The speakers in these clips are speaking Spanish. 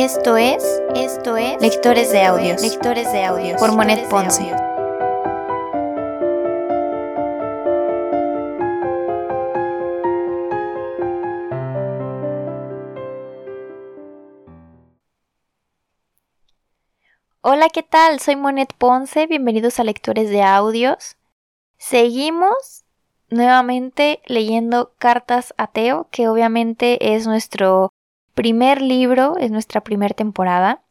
Esto es, esto es Lectores de Audios, Lectores de Audios por Monet Ponce. Hola, ¿qué tal? Soy Monet Ponce, bienvenidos a Lectores de Audios. Seguimos nuevamente leyendo Cartas a Teo, que obviamente es nuestro primer libro, es nuestra primera temporada.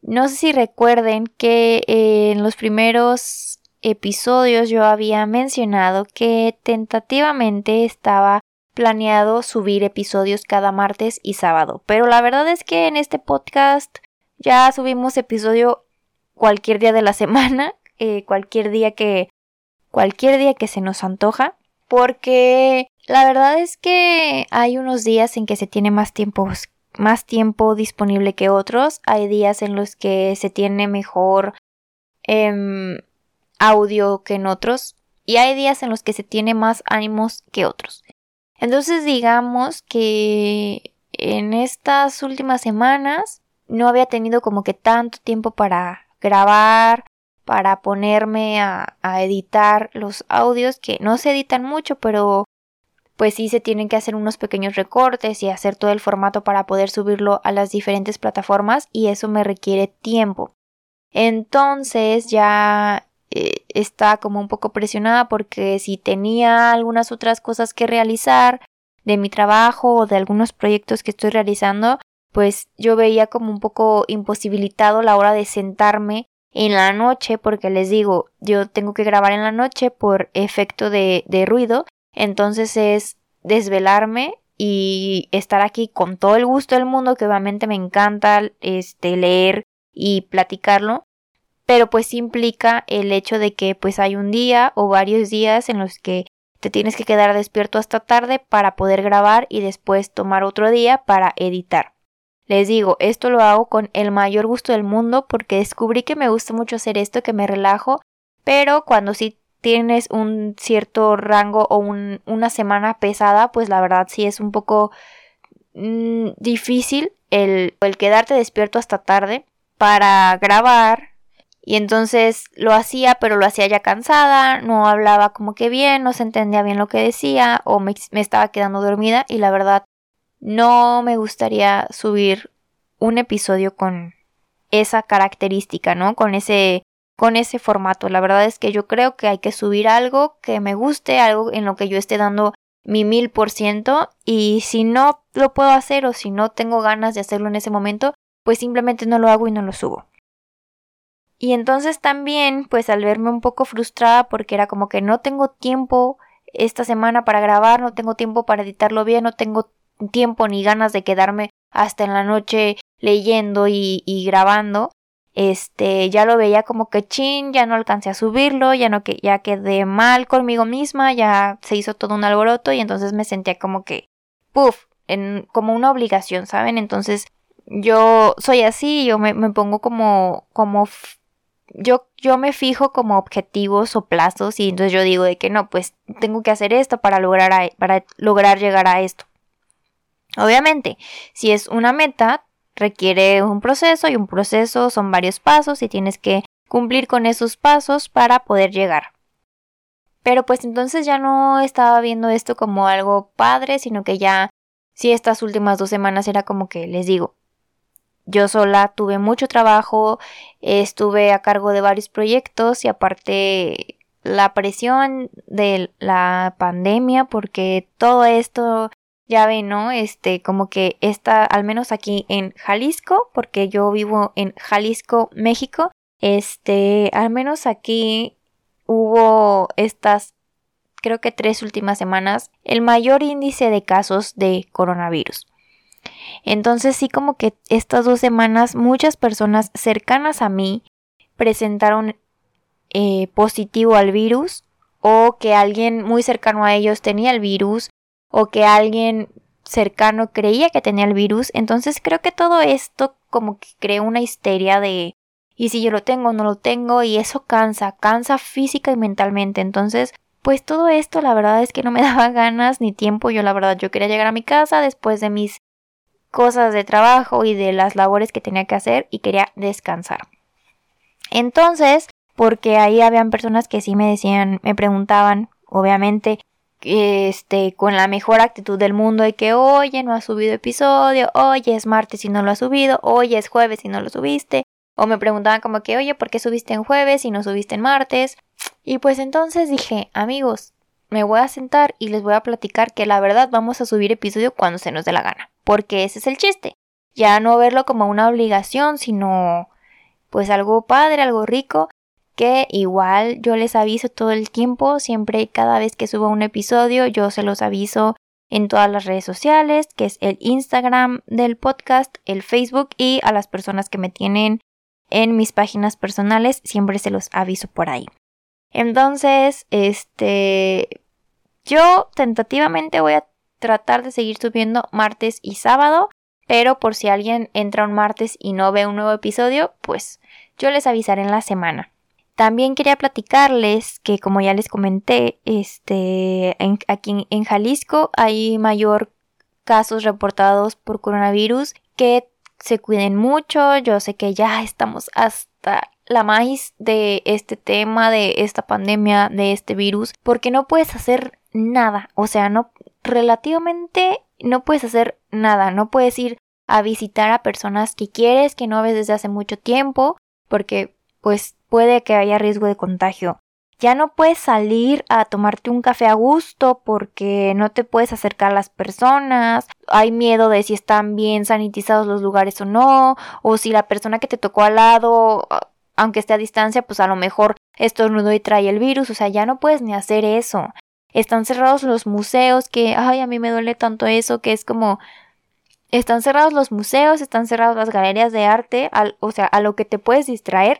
No sé si recuerden que eh, en los primeros episodios yo había mencionado que tentativamente estaba planeado subir episodios cada martes y sábado, pero la verdad es que en este podcast ya subimos episodio cualquier día de la semana, eh, cualquier día que cualquier día que se nos antoja, porque la verdad es que hay unos días en que se tiene más tiempo, más tiempo disponible que otros. Hay días en los que se tiene mejor em, audio que en otros. Y hay días en los que se tiene más ánimos que otros. Entonces digamos que en estas últimas semanas no había tenido como que tanto tiempo para grabar, para ponerme a, a editar los audios que no se editan mucho, pero pues sí se tienen que hacer unos pequeños recortes y hacer todo el formato para poder subirlo a las diferentes plataformas y eso me requiere tiempo. Entonces ya eh, está como un poco presionada porque si tenía algunas otras cosas que realizar de mi trabajo o de algunos proyectos que estoy realizando, pues yo veía como un poco imposibilitado la hora de sentarme en la noche porque les digo, yo tengo que grabar en la noche por efecto de, ruido entonces es desvelarme y estar aquí con todo el gusto del mundo, que obviamente me encanta este leer y platicarlo, pero pues implica el hecho de que pues hay un día o varios días en los que te tienes que quedar despierto hasta tarde para poder grabar y después tomar otro día para editar. Les digo, esto lo hago con el mayor gusto del mundo porque descubrí que me gusta mucho hacer esto, que me relajo, pero cuando sí tienes un cierto rango o una semana pesada, pues la verdad sí es un poco mm, difícil el, quedarte despierto hasta tarde para grabar. Y entonces lo hacía, pero lo hacía ya cansada, no hablaba como que bien, no se entendía bien lo que decía o me estaba quedando dormida y la verdad no me gustaría subir un episodio con esa característica, ¿no? Con ese con ese formato. La verdad es que yo creo que hay que subir algo que me guste, algo en lo que yo esté dando mi mil por ciento y si no lo puedo hacer o si no tengo ganas de hacerlo en ese momento, pues simplemente no lo hago y no lo subo. Y entonces también, pues al verme un poco frustrada porque era como que no tengo tiempo esta semana para grabar, no tengo tiempo para editarlo bien, no tengo tiempo ni ganas de quedarme hasta en la noche leyendo y, y grabando, este, ya lo veía como que chin, ya no alcancé a subirlo, ya no que ya quedé mal conmigo misma, ya se hizo todo un alboroto y entonces me sentía como que puff, en como una obligación, ¿saben? Entonces yo soy así, yo me, me pongo como como yo yo me fijo como objetivos o plazos y entonces yo digo de que no, pues tengo que hacer esto para lograr para lograr llegar a esto. Obviamente, si es una meta, requiere un proceso y un proceso son varios pasos y tienes que cumplir con esos pasos para poder llegar. Pero pues entonces ya no estaba viendo esto como algo padre, sino que ya, si estas últimas dos semanas era como que les digo, yo sola tuve mucho trabajo, estuve a cargo de varios proyectos y aparte la presión de la pandemia porque todo esto ya ven, ¿no? Este, como que está, al menos aquí en Jalisco, porque yo vivo en Jalisco, México, este, al menos aquí hubo estas, creo que tres últimas semanas, el mayor índice de casos de coronavirus. Entonces sí como que estas dos semanas muchas personas cercanas a mí presentaron eh, positivo al virus o que alguien muy cercano a ellos tenía el virus o que alguien cercano creía que tenía el virus. Entonces creo que todo esto como que creó una histeria de y si yo lo tengo no lo tengo y eso cansa, cansa física y mentalmente. Entonces, pues todo esto la verdad es que no me daba ganas ni tiempo. Yo la verdad yo quería llegar a mi casa después de mis cosas de trabajo y de las labores que tenía que hacer y quería descansar. Entonces, porque ahí habían personas que sí me decían, me preguntaban, obviamente, este, con la mejor actitud del mundo de que, oye, no ha subido episodio, oye, es martes y no lo ha subido, oye, es jueves y no lo subiste, o me preguntaban como que, oye, ¿por qué subiste en jueves y no subiste en martes? Y pues entonces dije, amigos, me voy a sentar y les voy a platicar que la verdad vamos a subir episodio cuando se nos dé la gana, porque ese es el chiste. Ya no verlo como una obligación, sino pues algo padre, algo rico, que igual yo les aviso todo el tiempo, siempre cada vez que subo un episodio, yo se los aviso en todas las redes sociales, que es el Instagram del podcast, el Facebook y a las personas que me tienen en mis páginas personales, siempre se los aviso por ahí. Entonces, este, yo tentativamente voy a tratar de seguir subiendo martes y sábado, pero por si alguien entra un martes y no ve un nuevo episodio, pues yo les avisaré en la semana. También quería platicarles que, como ya les comenté, este, aquí en Jalisco hay mayor casos reportados por coronavirus que se cuiden mucho. Yo sé que ya estamos hasta la maíz de este tema, de esta pandemia, de este virus, porque no puedes hacer nada. O sea, no, relativamente no puedes hacer nada. No puedes ir a visitar a personas que quieres, que no ves desde hace mucho tiempo, porque pues puede que haya riesgo de contagio. Ya no puedes salir a tomarte un café a gusto porque no te puedes acercar a las personas. Hay miedo de si están bien sanitizados los lugares o no. O si la persona que te tocó al lado, aunque esté a distancia, pues a lo mejor estornudó y trae el virus. O sea, ya no puedes ni hacer eso. Están cerrados los museos que, ay, a mí me duele tanto eso, que es como... Están cerrados los museos, están cerradas las galerías de arte, o sea, a lo que te puedes distraer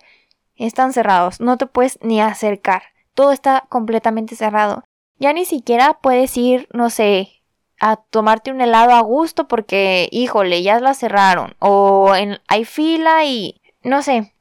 están cerrados, no te puedes ni acercar, todo está completamente cerrado. Ya ni siquiera puedes ir, no sé, a tomarte un helado a gusto porque, híjole, ya la cerraron, o en, hay fila y, no sé,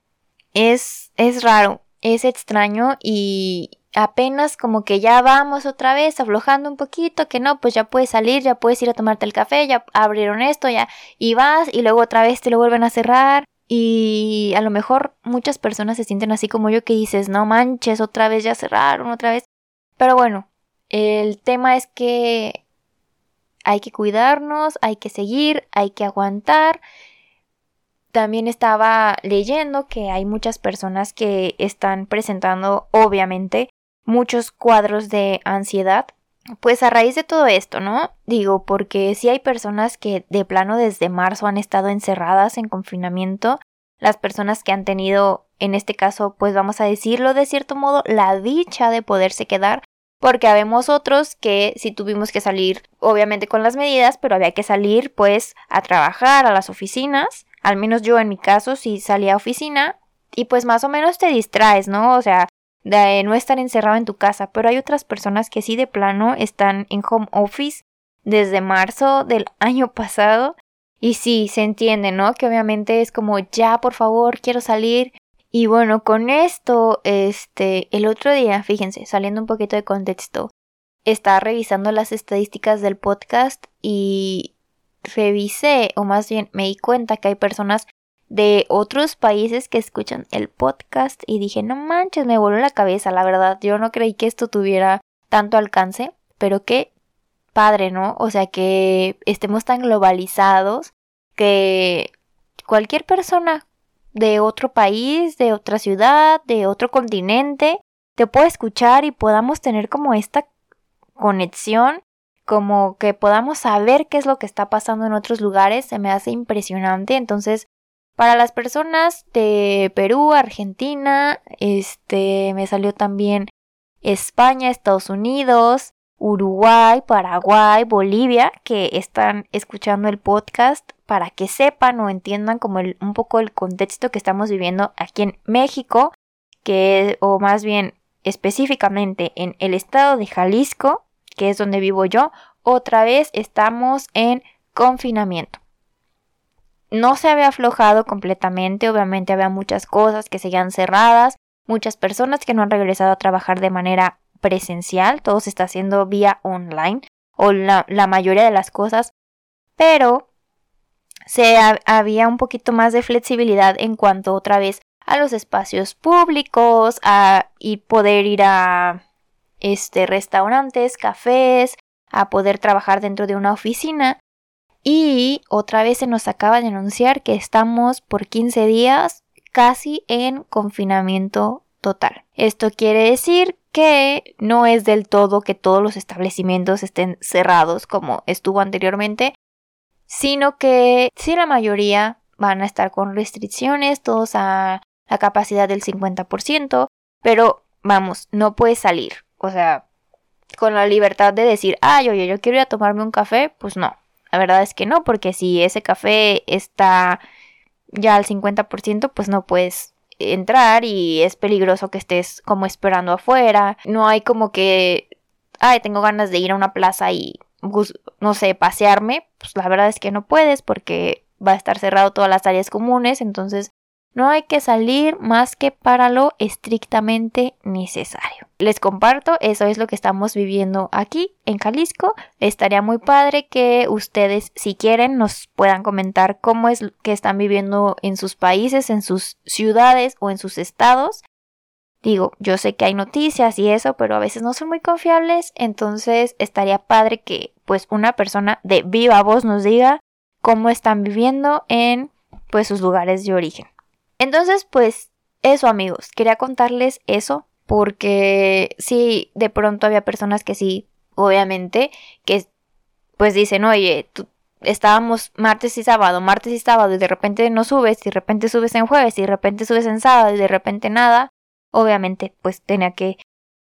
es, es raro, es extraño y apenas como que ya vamos otra vez aflojando un poquito, que no, pues ya puedes salir, ya puedes ir a tomarte el café, ya abrieron esto, ya, y vas y luego otra vez te lo vuelven a cerrar y a lo mejor muchas personas se sienten así como yo que dices, no manches, otra vez ya cerraron, otra vez. Pero bueno, el tema es que hay que cuidarnos, hay que seguir, hay que aguantar. También estaba leyendo que hay muchas personas que están presentando, obviamente, muchos cuadros de ansiedad. Pues a raíz de todo esto, ¿no? Digo, porque si hay personas que de plano desde marzo han estado encerradas en confinamiento, las personas que han tenido, en este caso, pues vamos a decirlo de cierto modo, la dicha de poderse quedar, porque habemos otros que si tuvimos que salir, obviamente con las medidas, pero había que salir pues a trabajar a las oficinas, al menos yo en mi caso sí salí a oficina, y pues más o menos te distraes, ¿no? O sea, de no estar encerrado en tu casa, pero hay otras personas que sí de plano están en home office desde marzo del año pasado y sí, se entiende, ¿no? Que obviamente es como ya, por favor, quiero salir. Y bueno, con esto, este, el otro día, fíjense, saliendo un poquito de contexto, estaba revisando las estadísticas del podcast y revisé, o más bien me di cuenta que hay personas de otros países que escuchan el podcast y dije, no manches, me voló la cabeza, la verdad, yo no creí que esto tuviera tanto alcance, pero qué padre, ¿no? O sea, que estemos tan globalizados que cualquier persona de otro país, de otra ciudad, de otro continente, te pueda escuchar y podamos tener como esta conexión, como que podamos saber qué es lo que está pasando en otros lugares, se me hace impresionante, entonces para las personas de Perú, Argentina, este, me salió también España, Estados Unidos, Uruguay, Paraguay, Bolivia, que están escuchando el podcast para que sepan o entiendan como un poco el contexto que estamos viviendo aquí en México, que o más bien específicamente en el estado de Jalisco, que es donde vivo yo, otra vez estamos en confinamiento no se había aflojado completamente, obviamente había muchas cosas que seguían cerradas, muchas personas que no han regresado a trabajar de manera presencial, todo se está haciendo vía online o la, la mayoría de las cosas, pero se había un poquito más de flexibilidad en cuanto otra vez a los espacios públicos a, y poder ir a este, restaurantes, cafés, a poder trabajar dentro de una oficina. Y otra vez se nos acaba de anunciar que estamos por 15 días casi en confinamiento total. Esto quiere decir que no es del todo que todos los establecimientos estén cerrados como estuvo anteriormente, sino que sí la mayoría van a estar con restricciones, todos a la capacidad del 50%, pero vamos, no puedes salir, o sea, con la libertad de decir, ay, oye, yo quiero ir a tomarme un café, pues no, la verdad es que no, porque si ese café está ya al 50%, pues no puedes entrar y es peligroso que estés como esperando afuera, no hay como que, ay, tengo ganas de ir a una plaza y no sé, pasearme, pues la verdad es que no puedes porque va a estar cerrado todas las áreas comunes, entonces no hay que salir más que para lo estrictamente necesario. Les comparto, eso es lo que estamos viviendo aquí en Jalisco. Estaría muy padre que ustedes, si quieren, nos puedan comentar cómo es que están viviendo en sus países, en sus ciudades o en sus estados. Digo, yo sé que hay noticias y eso, pero a veces no son muy confiables, entonces estaría padre que pues una persona de viva voz nos diga cómo están viviendo en pues sus lugares de origen. Entonces, pues eso amigos, quería contarles eso porque sí, de pronto había personas que sí, obviamente, que pues dicen, oye, estábamos martes y sábado, martes y sábado y de repente no subes, y de repente subes en jueves y de repente subes en sábado y de repente nada obviamente pues tenía que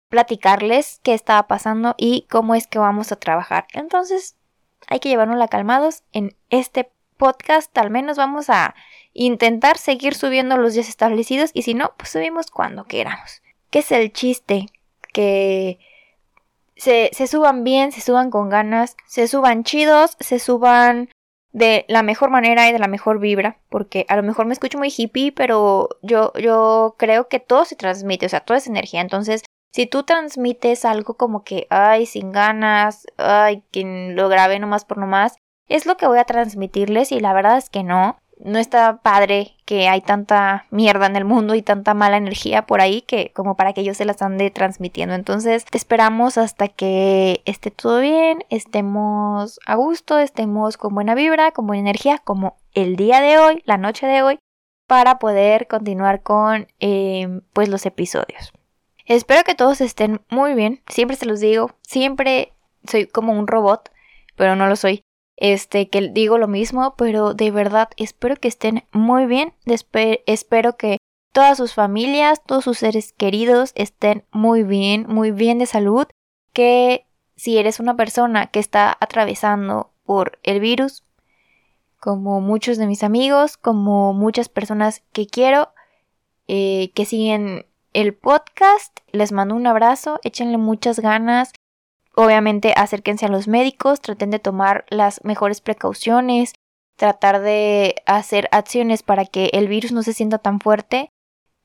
platicarles qué estaba pasando y cómo es que vamos a trabajar. Entonces hay que la calmados. En este podcast al menos vamos a intentar seguir subiendo los días establecidos y si no, pues subimos cuando queramos. ¿Qué es el chiste? Que se, se suban bien, se suban con ganas, se suban chidos, se suban de la mejor manera y de la mejor vibra, porque a lo mejor me escucho muy hippie, pero yo, yo creo que todo se transmite, o sea, toda esa energía. Entonces, si tú transmites algo como que, ay, sin ganas, ay, que lo grabé nomás por nomás, es lo que voy a transmitirles y la verdad es que no no está padre que hay tanta mierda en el mundo y tanta mala energía por ahí que como para que ellos se las ande transmitiendo. Entonces esperamos hasta que esté todo bien, estemos a gusto, estemos con buena vibra, con buena energía, como el día de hoy, la noche de hoy, para poder continuar con eh, pues los episodios. Espero que todos estén muy bien, siempre se los digo, siempre soy como un robot, pero no lo soy este, que digo lo mismo, pero de verdad espero que estén muy bien, espero que todas sus familias, todos sus seres queridos estén muy bien, muy bien de salud, que si eres una persona que está atravesando por el virus, como muchos de mis amigos, como muchas personas que quiero, eh, que siguen el podcast, les mando un abrazo, échenle muchas ganas, Obviamente acérquense a los médicos, traten de tomar las mejores precauciones, tratar de hacer acciones para que el virus no se sienta tan fuerte,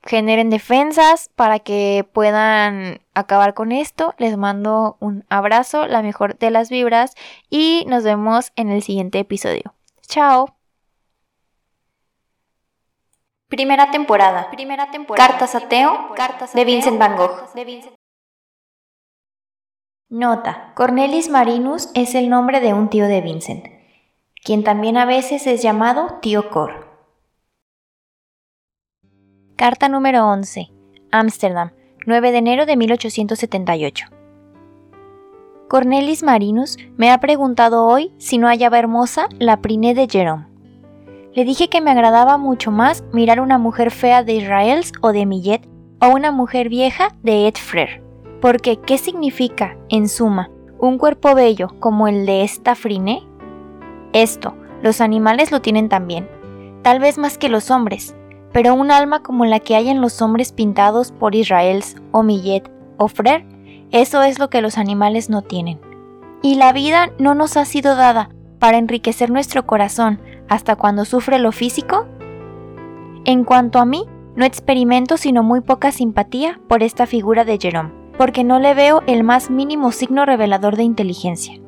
generen defensas para que puedan acabar con esto. Les mando un abrazo, la mejor de las vibras y nos vemos en el siguiente episodio. Chao. Primera temporada. Primera temporada. Cartas a Teo, Cartas de Vincent Van Gogh. Nota. Cornelis Marinus es el nombre de un tío de Vincent, quien también a veces es llamado tío Cor. Carta número 11. Ámsterdam, 9 de enero de 1878. Cornelis Marinus me ha preguntado hoy si no hallaba hermosa la Priné de Jerome. Le dije que me agradaba mucho más mirar una mujer fea de Israels o de Millet o una mujer vieja de Ed porque, ¿qué significa, en suma, un cuerpo bello como el de esta frine? Esto, los animales lo tienen también, tal vez más que los hombres, pero un alma como la que hay en los hombres pintados por Israels o Millet o Frere, eso es lo que los animales no tienen. Y la vida no nos ha sido dada para enriquecer nuestro corazón hasta cuando sufre lo físico? En cuanto a mí, no experimento sino muy poca simpatía por esta figura de Jerome porque no le veo el más mínimo signo revelador de inteligencia.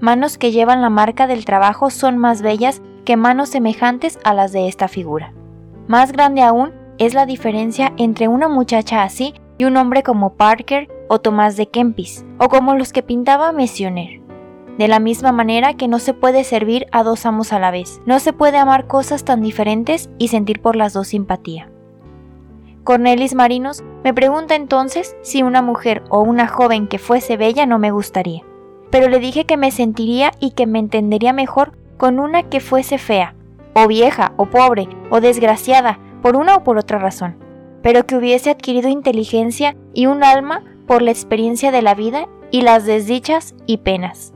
Manos que llevan la marca del trabajo son más bellas que manos semejantes a las de esta figura. Más grande aún es la diferencia entre una muchacha así y un hombre como Parker o Tomás de Kempis, o como los que pintaba Messioner. De la misma manera que no se puede servir a dos amos a la vez, no se puede amar cosas tan diferentes y sentir por las dos simpatía. Cornelis Marinos me pregunta entonces si una mujer o una joven que fuese bella no me gustaría, pero le dije que me sentiría y que me entendería mejor con una que fuese fea, o vieja, o pobre, o desgraciada, por una o por otra razón, pero que hubiese adquirido inteligencia y un alma por la experiencia de la vida y las desdichas y penas.